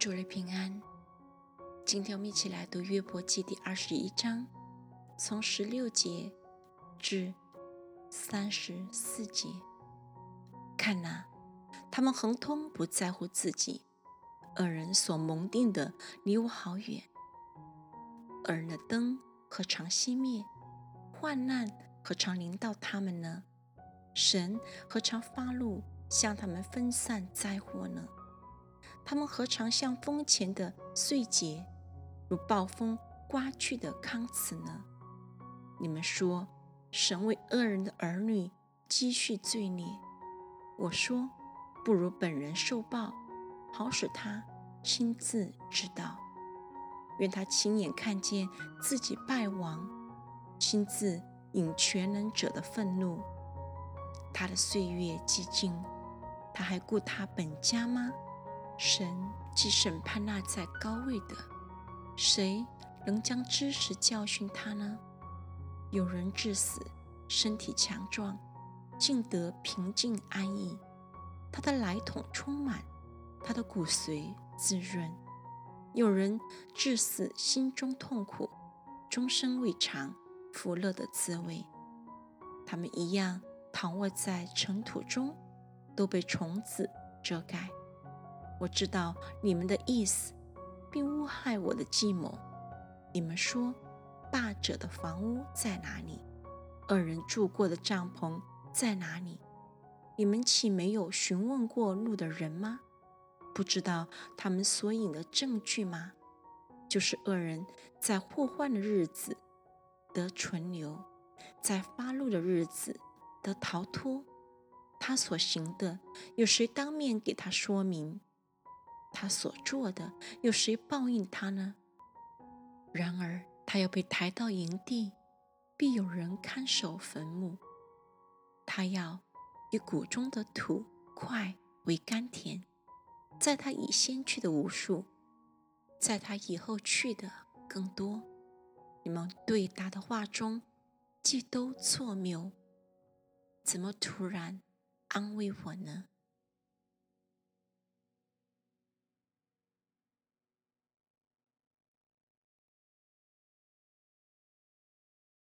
主日平安。今天我们一起来读约伯记第二十一章，从十六节至三十四节。看呐，他们恒通不在乎自己，恶人所蒙定的离我好远。恶人的灯何尝熄灭？患难何尝临到他们呢？神何尝发怒，向他们分散灾祸呢？他们何尝像风前的碎秸，如暴风刮去的糠秕呢？你们说，神为恶人的儿女积蓄罪孽。我说，不如本人受报，好使他亲自知道。愿他亲眼看见自己败亡，亲自引全能者的愤怒。他的岁月寂静，他还顾他本家吗？神既审判那在高位的，谁能将知识教训他呢？有人至死，身体强壮，竟得平静安逸。他的来桶充满，他的骨髓滋润。有人至死，心中痛苦，终身未尝福乐的滋味。他们一样躺卧在尘土中，都被虫子遮盖。我知道你们的意思，并诬害我的计谋。你们说，霸者的房屋在哪里？恶人住过的帐篷在哪里？你们岂没有询问过路的人吗？不知道他们所引的证据吗？就是恶人在祸患的日子得存留，在发怒的日子得逃脱。他所行的，有谁当面给他说明？他所做的，有谁报应他呢？然而，他要被抬到营地，必有人看守坟墓。他要以谷中的土块为甘甜，在他已先去的无数，在他以后去的更多。你们对答的话中，既都错谬，怎么突然安慰我呢？